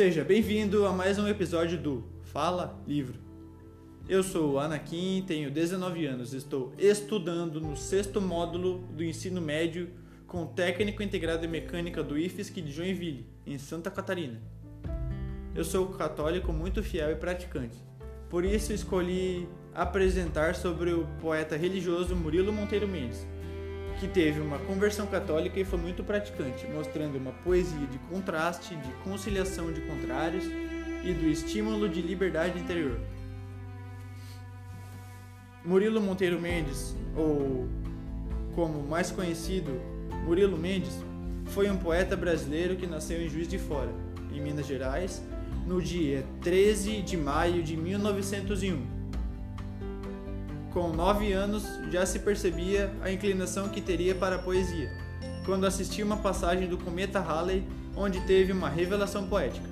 Seja bem-vindo a mais um episódio do Fala Livro. Eu sou o Anakin, tenho 19 anos, estou estudando no sexto módulo do ensino médio com técnico integrado em mecânica do IFSC de Joinville, em Santa Catarina. Eu sou católico muito fiel e praticante, por isso escolhi apresentar sobre o poeta religioso Murilo Monteiro Mendes, que teve uma conversão católica e foi muito praticante, mostrando uma poesia de contraste, de conciliação de contrários e do estímulo de liberdade interior. Murilo Monteiro Mendes, ou como mais conhecido, Murilo Mendes, foi um poeta brasileiro que nasceu em Juiz de Fora, em Minas Gerais, no dia 13 de maio de 1901 com nove anos, já se percebia a inclinação que teria para a poesia, quando assistiu uma passagem do Cometa Halley, onde teve uma revelação poética.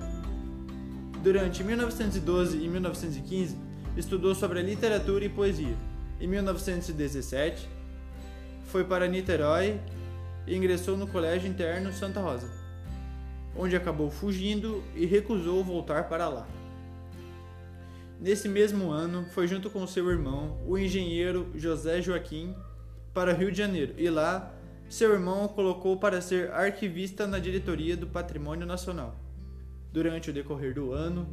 Durante 1912 e 1915, estudou sobre literatura e poesia. Em 1917, foi para Niterói e ingressou no Colégio Interno Santa Rosa, onde acabou fugindo e recusou voltar para lá. Nesse mesmo ano, foi junto com seu irmão, o engenheiro José Joaquim, para Rio de Janeiro e lá seu irmão o colocou para ser arquivista na diretoria do Patrimônio Nacional. Durante o decorrer do ano,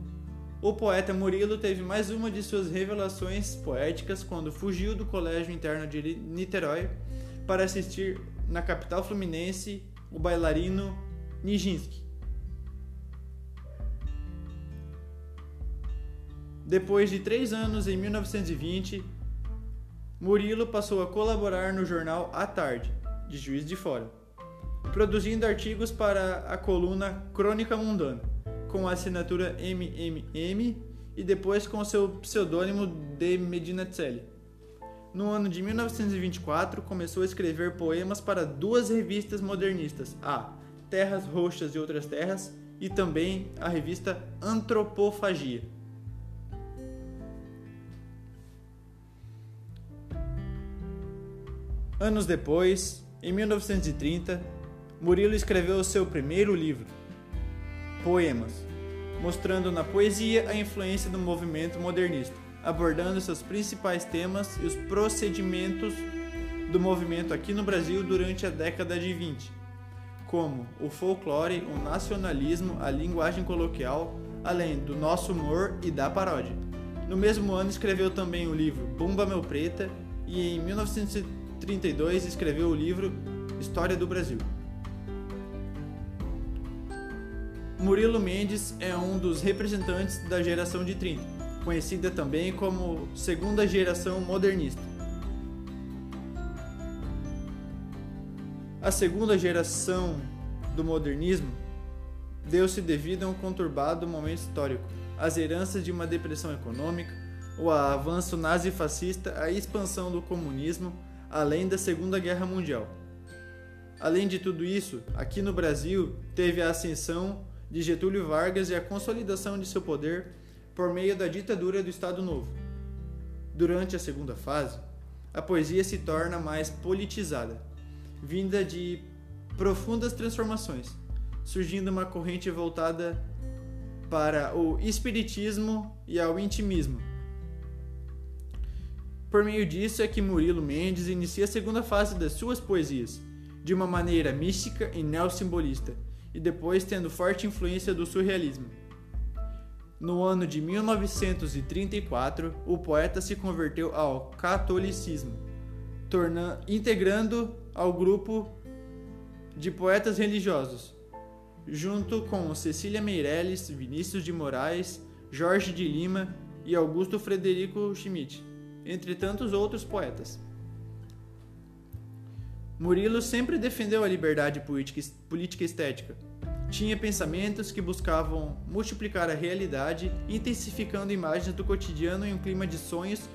o poeta Murilo teve mais uma de suas revelações poéticas quando fugiu do colégio interno de Niterói para assistir na capital fluminense o bailarino Nijinsky. Depois de três anos, em 1920, Murilo passou a colaborar no jornal A Tarde, de Juiz de Fora, produzindo artigos para a coluna Crônica Mundana, com a assinatura MMM e depois com seu pseudônimo de Medinatelli. No ano de 1924, começou a escrever poemas para duas revistas modernistas, a Terras Roxas e Outras Terras e também a revista Antropofagia. Anos depois, em 1930, Murilo escreveu seu primeiro livro, Poemas, mostrando na poesia a influência do movimento modernista, abordando seus principais temas e os procedimentos do movimento aqui no Brasil durante a década de 20, como o folclore, o nacionalismo, a linguagem coloquial, além do nosso humor e da paródia. No mesmo ano escreveu também o livro Bumba Meu Preta e em 1930 1932 escreveu o livro História do Brasil. Murilo Mendes é um dos representantes da geração de 30, conhecida também como segunda geração modernista. A segunda geração do modernismo deu-se devido a um conturbado momento histórico, as heranças de uma depressão econômica, o avanço nazi-fascista, a expansão do comunismo, além da Segunda Guerra Mundial. Além de tudo isso, aqui no Brasil teve a ascensão de Getúlio Vargas e a consolidação de seu poder por meio da ditadura do Estado Novo. Durante a segunda fase, a poesia se torna mais politizada, vinda de profundas transformações, surgindo uma corrente voltada para o espiritismo e ao intimismo por meio disso é que Murilo Mendes inicia a segunda fase das suas poesias, de uma maneira mística e neossimbolista, e depois tendo forte influência do surrealismo. No ano de 1934, o poeta se converteu ao catolicismo, tornando, integrando ao grupo de poetas religiosos, junto com Cecília Meirelles, Vinícius de Moraes, Jorge de Lima e Augusto Frederico Schmidt entre tantos outros poetas. Murilo sempre defendeu a liberdade política estética. Tinha pensamentos que buscavam multiplicar a realidade, intensificando imagens do cotidiano em um clima de sonhos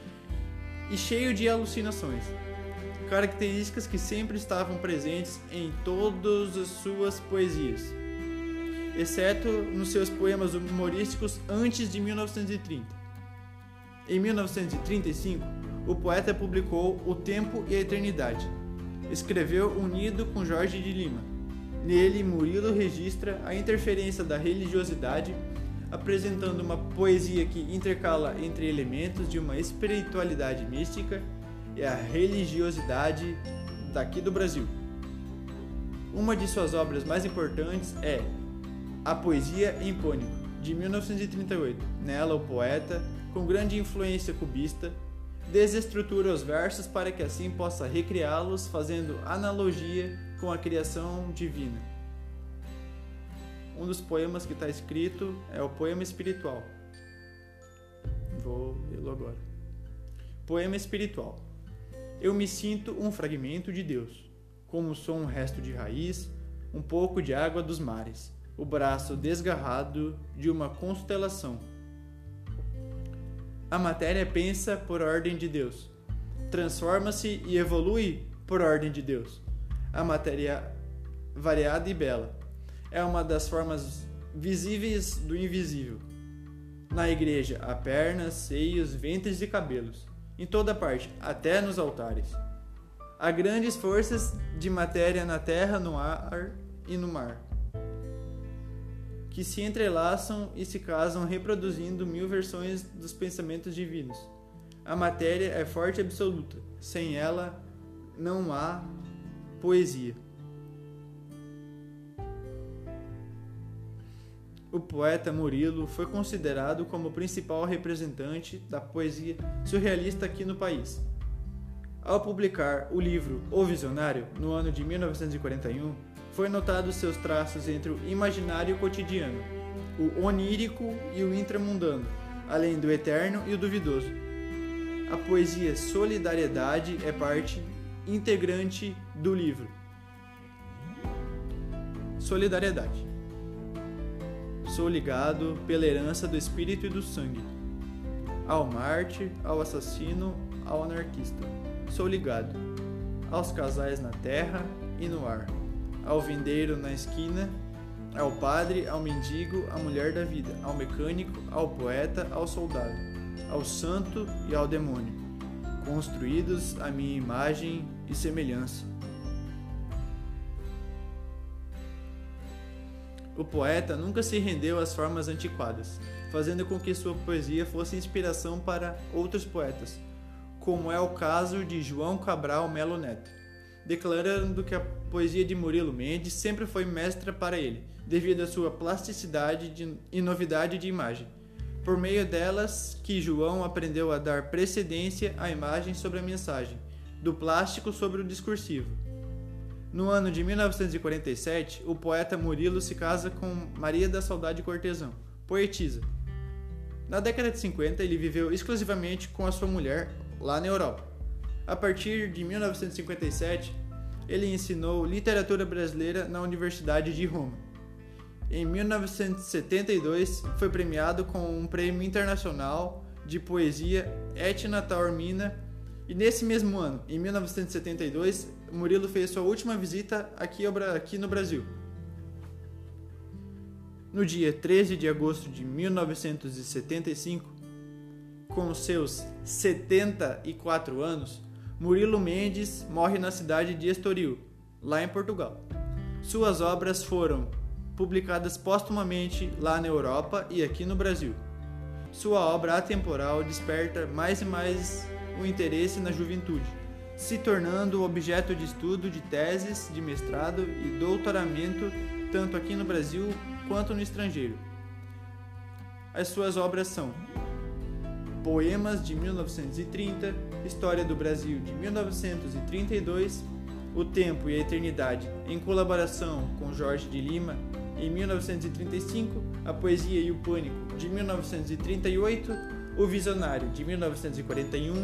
e cheio de alucinações. Características que sempre estavam presentes em todas as suas poesias, exceto nos seus poemas humorísticos antes de 1930. Em 1935, o poeta publicou O Tempo e a Eternidade. Escreveu unido com Jorge de Lima. Nele, Murilo registra a interferência da religiosidade, apresentando uma poesia que intercala entre elementos de uma espiritualidade mística e a religiosidade daqui do Brasil. Uma de suas obras mais importantes é A Poesia em Pânico, de 1938. Nela, o poeta, com grande influência cubista, desestrutura os versos para que assim possa recriá-los fazendo analogia com a criação divina. Um dos poemas que está escrito é o poema espiritual. Vou lê-lo agora. Poema espiritual. Eu me sinto um fragmento de Deus, como sou um resto de raiz, um pouco de água dos mares, o braço desgarrado de uma constelação. A matéria pensa por ordem de Deus, transforma-se e evolui por ordem de Deus a matéria variada e bela. É uma das formas visíveis do invisível. Na igreja há pernas, seios, ventres e cabelos, em toda parte, até nos altares. Há grandes forças de matéria na terra, no ar e no mar, que se entrelaçam e se casam reproduzindo mil versões dos pensamentos divinos. A matéria é forte e absoluta, sem ela não há Poesia. O poeta Murilo foi considerado como o principal representante da poesia surrealista aqui no país. Ao publicar o livro O Visionário, no ano de 1941, foi notado seus traços entre o imaginário e o cotidiano, o onírico e o intramundano, além do eterno e o duvidoso. A poesia Solidariedade é parte integrante do livro. Solidariedade. Sou ligado pela herança do espírito e do sangue. Ao Marte, ao assassino, ao anarquista. Sou ligado aos casais na terra e no ar, ao vendeiro na esquina, ao padre, ao mendigo, à mulher da vida, ao mecânico, ao poeta, ao soldado, ao santo e ao demônio construídos à minha imagem e semelhança. O poeta nunca se rendeu às formas antiquadas, fazendo com que sua poesia fosse inspiração para outros poetas, como é o caso de João Cabral Melo Neto, declarando que a poesia de Murilo Mendes sempre foi mestra para ele, devido à sua plasticidade e novidade de imagem por meio delas que João aprendeu a dar precedência à imagem sobre a mensagem, do plástico sobre o discursivo. No ano de 1947, o poeta Murilo se casa com Maria da Saudade Cortesão, poetisa. Na década de 50, ele viveu exclusivamente com a sua mulher lá na Europa. A partir de 1957, ele ensinou literatura brasileira na Universidade de Roma. Em 1972, foi premiado com um prêmio internacional de poesia Etna Taormina e nesse mesmo ano, em 1972, Murilo fez sua última visita aqui, aqui no Brasil. No dia 13 de agosto de 1975, com seus 74 anos, Murilo Mendes morre na cidade de Estoril, lá em Portugal. Suas obras foram publicadas póstumamente lá na Europa e aqui no Brasil. Sua obra atemporal desperta mais e mais o interesse na juventude, se tornando objeto de estudo de teses de mestrado e doutoramento tanto aqui no Brasil quanto no estrangeiro. As suas obras são Poemas de 1930, História do Brasil de 1932, O Tempo e a Eternidade, em colaboração com Jorge de Lima em 1935, A Poesia e o Pânico, de 1938, O Visionário, de 1941,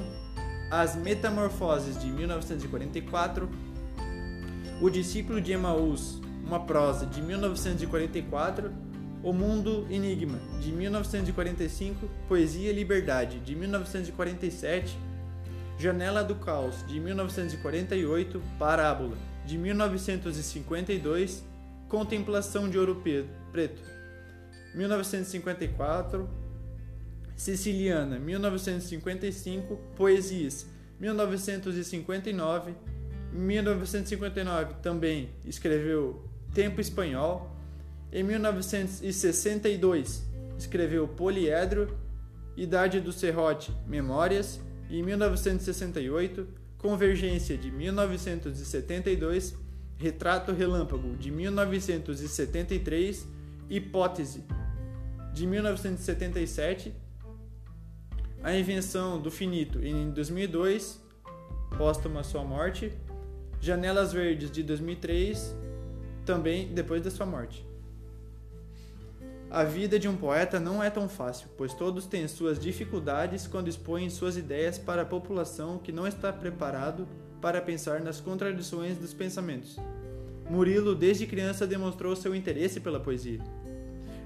As Metamorfoses, de 1944, O Discípulo de Emaús, uma prosa, de 1944, O Mundo Enigma, de 1945, Poesia e Liberdade, de 1947, Janela do Caos, de 1948, Parábola, de 1952, Contemplação de Ouro Preto, 1954, Siciliana, 1955, Poesias, 1959, 1959 também escreveu Tempo Espanhol. Em 1962, escreveu Poliedro, Idade do Serrote, Memórias. E em 1968, Convergência de 1972, Retrato Relâmpago de 1973, Hipótese de 1977, A Invenção do Finito em 2002, póstuma sua morte, Janelas Verdes de 2003, também depois da sua morte. A vida de um poeta não é tão fácil, pois todos têm suas dificuldades quando expõem suas ideias para a população que não está preparado para pensar nas contradições dos pensamentos. Murilo, desde criança, demonstrou seu interesse pela poesia.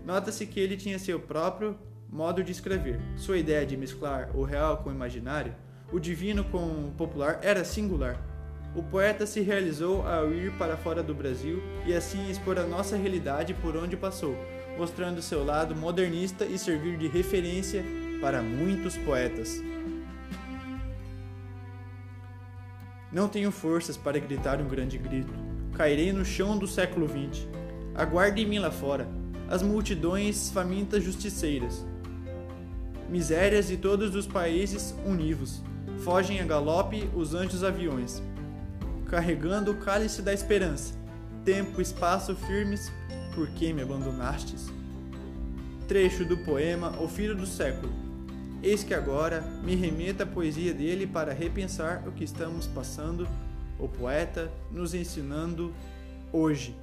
Nota-se que ele tinha seu próprio modo de escrever. Sua ideia de mesclar o real com o imaginário, o divino com o popular, era singular. O poeta se realizou ao ir para fora do Brasil e assim expor a nossa realidade por onde passou, mostrando seu lado modernista e servir de referência para muitos poetas. Não tenho forças para gritar um grande grito. Cairei no chão do século XX. Aguarde-me lá fora, as multidões famintas justiceiras. Misérias de todos os países univos. Fogem a galope os anjos aviões, carregando o cálice da esperança. Tempo, espaço firmes por que me abandonastes? Trecho do poema O Filho do Século. Eis que agora me remeta a poesia dele para repensar o que estamos passando, o poeta nos ensinando hoje.